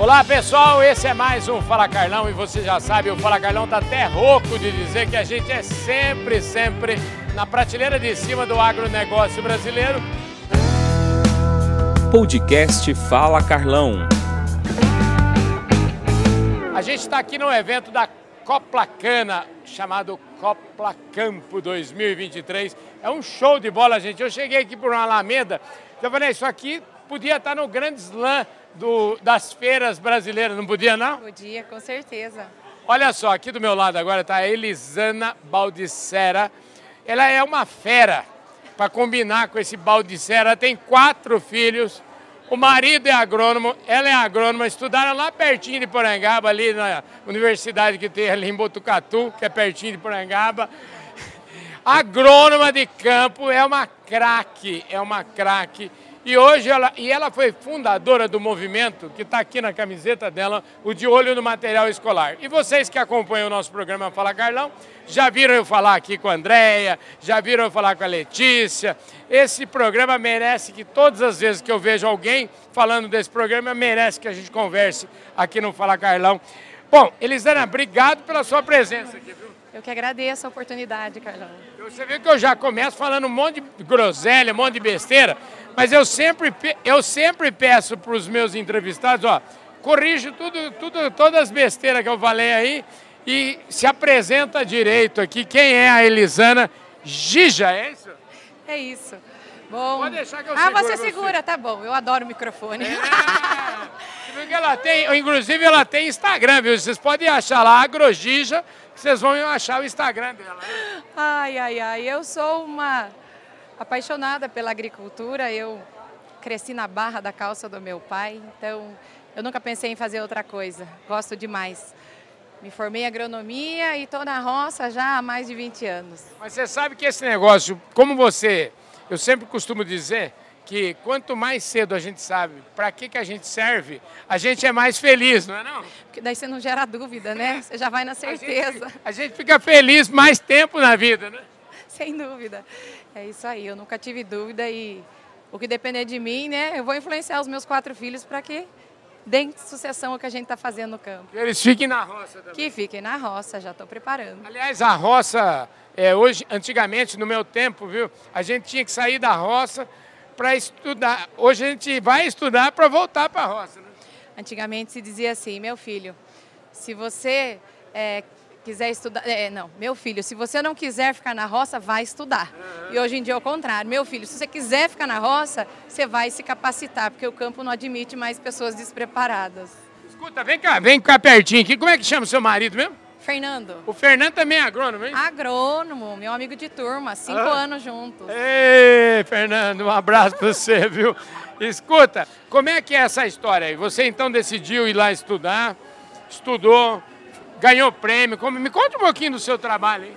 Olá pessoal, esse é mais um Fala Carlão e você já sabe, o Fala Carlão tá até rouco de dizer que a gente é sempre, sempre na prateleira de cima do agronegócio brasileiro. Podcast Fala Carlão. A gente está aqui no evento da Coplacana, chamado Copla Campo 2023. É um show de bola, gente. Eu cheguei aqui por uma alameda, eu falei, isso aqui podia estar no grande slam do, das feiras brasileiras, não podia não? Podia, com certeza. Olha só, aqui do meu lado agora está a Elisana Baldissera. Ela é uma fera, para combinar com esse Baldissera. Ela tem quatro filhos, o marido é agrônomo, ela é agrônoma, estudaram lá pertinho de Porangaba, ali na universidade que tem ali em Botucatu, que é pertinho de Porangaba. Agrônoma de campo, é uma craque, é uma craque. E hoje ela, e ela foi fundadora do movimento que está aqui na camiseta dela, o De Olho no Material Escolar. E vocês que acompanham o nosso programa Fala Carlão, já viram eu falar aqui com a Andréia, já viram eu falar com a Letícia. Esse programa merece que todas as vezes que eu vejo alguém falando desse programa, merece que a gente converse aqui no Fala Carlão. Bom, Elisana, obrigado pela sua presença aqui, viu? Eu que agradeço a oportunidade, Carlão. Você viu que eu já começo falando um monte de groselha, um monte de besteira, mas eu sempre, eu sempre peço para os meus entrevistados, ó, corrige tudo, tudo, todas as besteiras que eu falei aí e se apresenta direito aqui. Quem é a Elisana Gija, é isso? É isso. Bom. Pode deixar que eu Ah, você você. segura, tá bom. Eu adoro o microfone. É, você ela tem, inclusive ela tem Instagram, viu? Vocês podem achar lá, Agrogija, que vocês vão achar o Instagram dela. né? Ai, ai, ai. Eu sou uma apaixonada pela agricultura. Eu cresci na barra da calça do meu pai, então eu nunca pensei em fazer outra coisa. Gosto demais. Me formei em agronomia e estou na roça já há mais de 20 anos. Mas você sabe que esse negócio, como você, eu sempre costumo dizer que quanto mais cedo a gente sabe para que, que a gente serve, a gente é mais feliz, não é não? Porque daí você não gera dúvida, né? Você já vai na A gente, certeza. a gente fica feliz mais tempo na vida, né? Sem dúvida. É isso aí, eu nunca tive dúvida e o que depender de mim, né, eu vou influenciar os meus quatro filhos para que deem sucessão ao que a gente está fazendo no campo. Que eles fiquem na roça também. Que fiquem na roça, já estou preparando. Aliás, a roça, é, hoje, antigamente, no meu tempo, viu, a gente tinha que sair da roça para estudar. Hoje a gente vai estudar para voltar para a roça. Né? Antigamente se dizia assim, meu filho, se você é, quiser estudar, é, não, meu filho, se você não quiser ficar na roça, vai estudar. E hoje em dia é o contrário, meu filho, se você quiser ficar na roça, você vai se capacitar, porque o campo não admite mais pessoas despreparadas. Escuta, vem cá, vem cá pertinho aqui. Como é que chama o seu marido mesmo? Fernando, O Fernando também é agrônomo, hein? agrônomo, meu amigo de turma, cinco Ah. anos juntos. Ei, Fernando, um abraço para você, viu? Escuta, como é que é essa história aí? Você então decidiu ir lá estudar, estudou, ganhou prêmio. Como- Me conta um pouquinho do seu trabalho?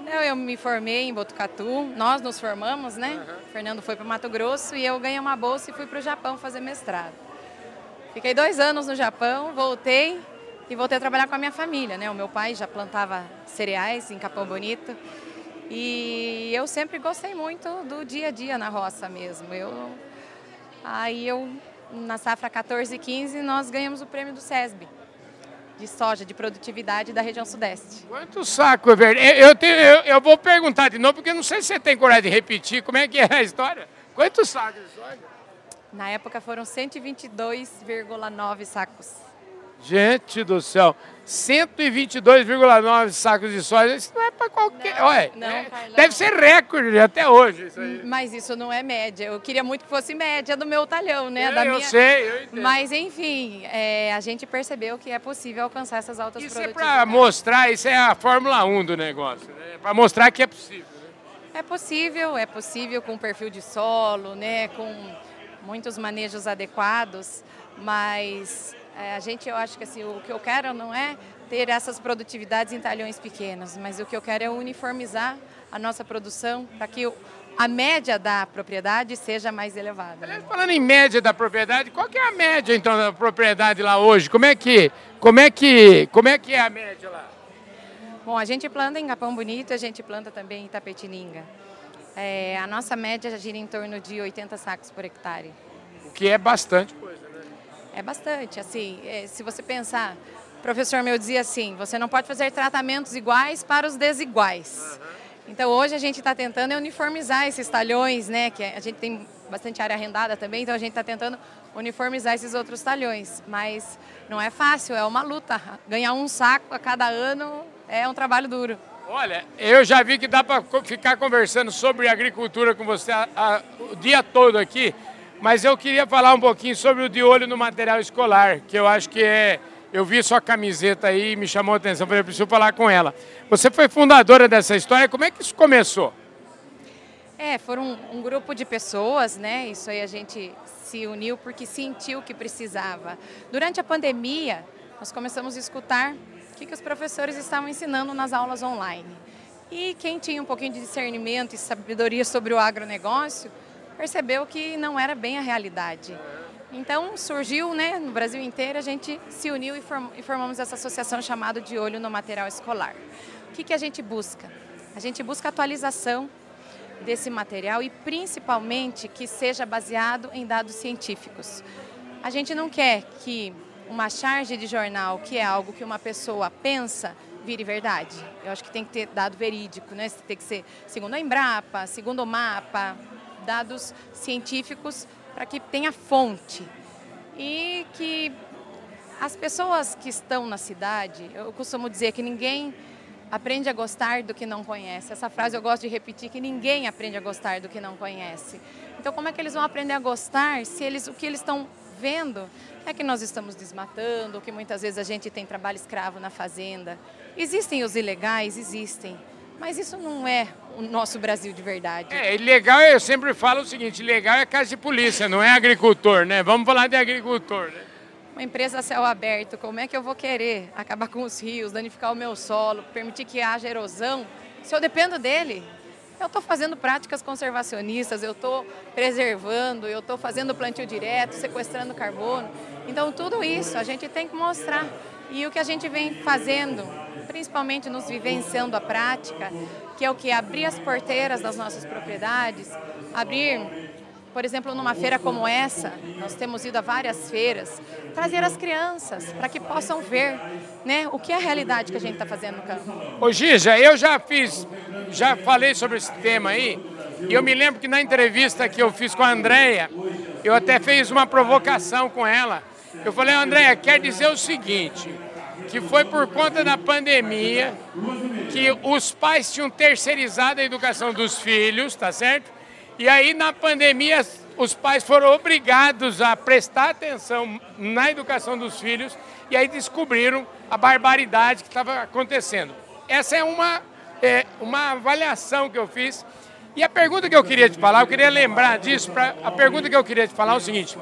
Não, eu me formei em Botucatu, nós nos formamos, né? Fernando foi para Mato Grosso e eu ganhei uma bolsa e fui para o Japão fazer mestrado. Fiquei dois anos no Japão, voltei e voltei a trabalhar com a minha família, né? O meu pai já plantava cereais em Capão Bonito e eu sempre gostei muito do dia a dia na roça mesmo. Eu, aí eu, na safra 14 e 15, nós ganhamos o prêmio do SESB, de soja, de produtividade da região sudeste. Quanto saco, verdade? Eu, eu, tenho- eu- eu vou perguntar de novo, porque não sei se você tem coragem de repetir. Como é que é a história? Quantos sacos de soja? Na época foram 122,9 sacos. Gente do céu, 122,9 sacos de soja, isso não é para qualquer... Não, Olha, não, é- Carlão. deve ser recorde até hoje isso aí. Mas isso não é média. Eu queria muito que fosse média do meu talhão, né? É, da eu minha... sei, eu entendo. Mas enfim, é, a gente percebeu que é possível alcançar essas altas Isso é produtividades. para mostrar, isso é a Fórmula 1 do negócio, né? Para mostrar que é possível. né? É possível, é possível com perfil de solo, né? Com muitos manejos adequados, mas é, a gente, eu acho que assim, o que eu quero não é ter essas produtividades em talhões pequenos, mas o que eu quero é uniformizar a nossa produção para que a média da propriedade seja mais elevada. Aliás, falando em média da propriedade, qual que é a média então da propriedade lá hoje? Como é que, como é que, como é que é a média lá? Bom, a gente planta em Capão Bonito, a gente planta também em Tapetininga. É, a nossa média gira em torno de 80 sacos por hectare. O que é bastante coisa, né? É bastante, assim, é, se você pensar, professor meu dizia assim, você não pode fazer tratamentos iguais para os desiguais. Uhum. Então hoje a gente está tentando uniformizar esses talhões, né? Que a gente tem bastante área arrendada também, então a gente está tentando uniformizar esses outros talhões. Mas não é fácil, é uma luta. Ganhar um saco a cada ano é um trabalho duro. Olha, eu já vi que dá para ficar conversando sobre agricultura com você a, a, o dia todo aqui, mas eu queria falar um pouquinho sobre o de olho no material escolar, que eu acho que é. Eu vi sua camiseta aí e me chamou a atenção, falei, eu preciso falar com ela. Você foi fundadora dessa história, como é que isso começou? É, foram um, um grupo de pessoas, né? Isso aí a gente se uniu porque sentiu que precisava. Durante a pandemia, nós começamos a escutar o que, que os professores estavam ensinando nas aulas online. E quem tinha um pouquinho de discernimento e sabedoria sobre o agronegócio percebeu que não era bem a realidade. Então surgiu, né, no Brasil inteiro, a gente se uniu e, form formamos essa associação chamada De Olho no Material Escolar. O que, que a gente busca? A gente busca atualização desse material e principalmente que seja baseado em dados científicos. A gente não quer que uma charge de jornal, que é algo que uma pessoa pensa, vire verdade. Eu acho que tem que ter dado verídico, né? Tem que ser segundo a Embrapa, segundo o mapa, dados científicos para que tenha fonte. E que as pessoas que estão na cidade, eu costumo dizer que ninguém aprende a gostar do que não conhece. Essa frase eu gosto de repetir que ninguém aprende a gostar do que não conhece. Então como é que eles vão aprender a gostar se eles o que eles estão vendo é que nós estamos desmatando, que muitas vezes a gente tem trabalho escravo na fazenda. Existem os ilegais, existem. Mas isso não é o nosso Brasil de verdade. É, ilegal, eu sempre falo o seguinte, ilegal é casa de polícia, não é agricultor, né? Vamos falar de agricultor, né? Uma empresa a céu aberto, como é que eu vou querer acabar com os rios, danificar o meu solo, permitir que haja erosão, se eu dependo dele? Eu estou fazendo práticas conservacionistas, eu estou preservando, eu estou fazendo plantio direto, sequestrando carbono. Então, tudo isso a gente tem que mostrar. E o que a gente vem fazendo, principalmente nos vivenciando a prática, que é o que? Abrir as porteiras das nossas propriedades, abrir por exemplo, numa feira como essa, nós temos ido a várias feiras, trazer as crianças para que possam ver né, o que é a realidade que a gente está fazendo no campo. Ô Gija, eu já fiz, já falei sobre esse tema aí, e eu me lembro que na entrevista que eu fiz com a Andréia, eu até fiz uma provocação com ela. Eu falei, Andréia, quer dizer o seguinte, que foi por conta da pandemia que os pais tinham terceirizado a educação dos filhos, tá certo? E aí, na pandemia, os pais foram obrigados a prestar atenção na educação dos filhos e aí descobriram a barbaridade que estava acontecendo. Essa é uma, é uma avaliação que eu fiz. E a pergunta que eu queria te falar, eu queria lembrar disso, pra, a pergunta que eu queria te falar é o seguinte: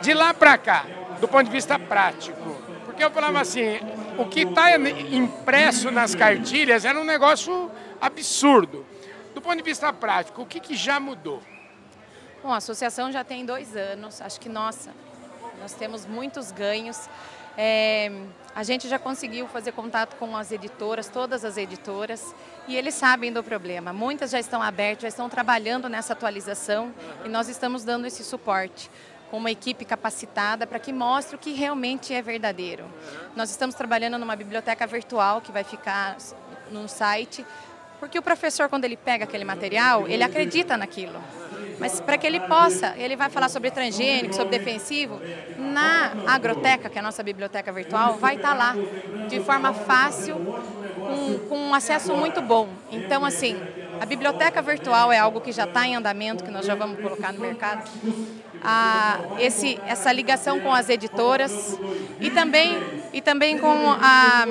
de lá para cá, do ponto de vista prático, porque eu falava assim, o que está impresso nas cartilhas era um negócio absurdo. Do ponto de vista prático, o que, que já mudou? Bom, a associação já tem dois anos, acho que, nossa, nós temos muitos ganhos. É, a gente já conseguiu fazer contato com as editoras, todas as editoras, e eles sabem do problema. Muitas já estão abertas, já estão trabalhando nessa atualização e nós estamos dando esse suporte com uma equipe capacitada para que mostre o que realmente é verdadeiro. Nós estamos trabalhando numa biblioteca virtual que vai ficar no site porque o professor, quando ele pega aquele material, ele acredita naquilo. Mas para que ele possa, ele vai falar sobre transgênico, sobre defensivo, na agroteca, que é a nossa biblioteca virtual, vai estar tá lá de forma fácil, com, com um acesso muito bom. Então, assim, a biblioteca virtual é algo que já está em andamento, que nós já vamos colocar no mercado. Ah, esse, essa ligação com as editoras e também, e também com a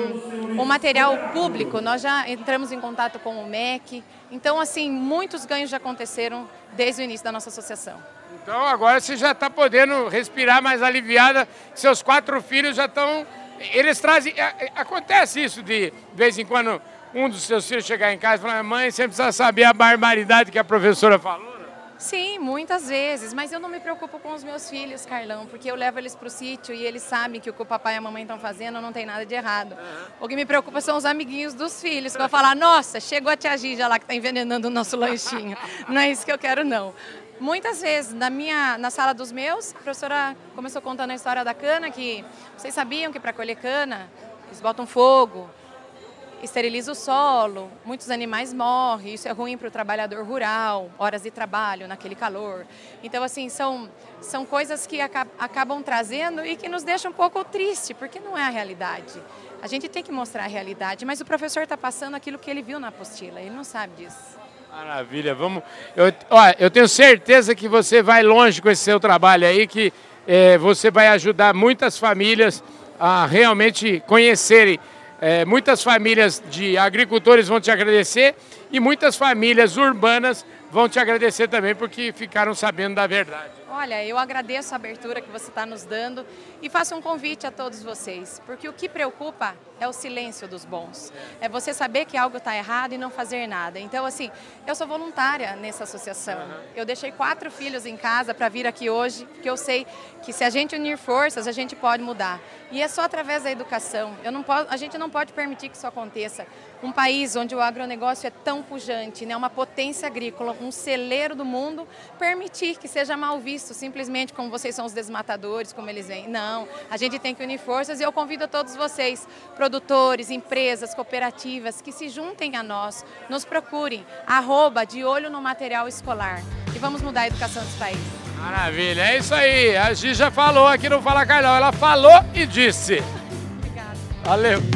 o material público, nós já entramos em contato com o MEC. Então, assim, muitos ganhos já aconteceram desde o início da nossa associação. Então, agora você já está podendo respirar mais aliviada. Seus quatro filhos já estão. Eles trazem. Acontece isso de, de vez em quando um dos seus filhos chegar em casa e falar: mãe, você precisa saber a barbaridade que a professora falou. Sim, muitas vezes, mas eu não me preocupo com os meus filhos, Carlão, porque eu levo eles para o sítio e eles sabem que o que o papai e a mamãe estão fazendo não tem nada de errado. Uhum. O que me preocupa são os amiguinhos dos filhos, que vão falar, nossa, chegou a tia Gija lá que está envenenando o nosso lanchinho. não é isso que eu quero, não. Muitas vezes, na minha, na sala dos meus, a professora começou contando a história da cana, que vocês sabiam que para colher cana, eles botam fogo, esteriliza o solo, muitos animais morrem, isso é ruim para o trabalhador rural, horas de trabalho naquele calor. Então, assim, são, são coisas que acabam trazendo e que nos deixam um pouco triste, porque não é a realidade. A gente tem que mostrar a realidade, mas o professor está passando aquilo que ele viu na apostila, ele não sabe disso. Maravilha, vamos. Eu, ó, eu tenho certeza que você vai longe com esse seu trabalho aí, que é, você vai ajudar muitas famílias a realmente conhecerem. É, muitas famílias de agricultores vão te agradecer e muitas famílias urbanas vão te agradecer também porque ficaram sabendo da verdade. Olha, eu agradeço a abertura que você está nos dando e faço um convite a todos vocês, porque o que preocupa é o silêncio dos bons. É você saber que algo está errado e não fazer nada. Então, assim, eu sou voluntária nessa associação. Eu deixei quatro filhos em casa para vir aqui hoje, porque eu sei que se a gente unir forças, a gente pode mudar. E é só através da educação. Eu não posso, a gente não pode permitir que isso aconteça. Um país onde o agronegócio é tão pujante, né, uma potência agrícola, um celeiro do mundo, permitir que seja mal visto, simplesmente como vocês são os desmatadores, como eles vêm. Não, a gente tem que unir forças e eu convido a todos vocês, produtores, empresas, cooperativas, que se juntem a nós, nos procurem, arroba de olho no material escolar. E vamos mudar a educação desse país. Maravilha, é isso aí. A Gi já falou aqui no Fala Carlão. Ela falou e disse. Obrigada. Valeu.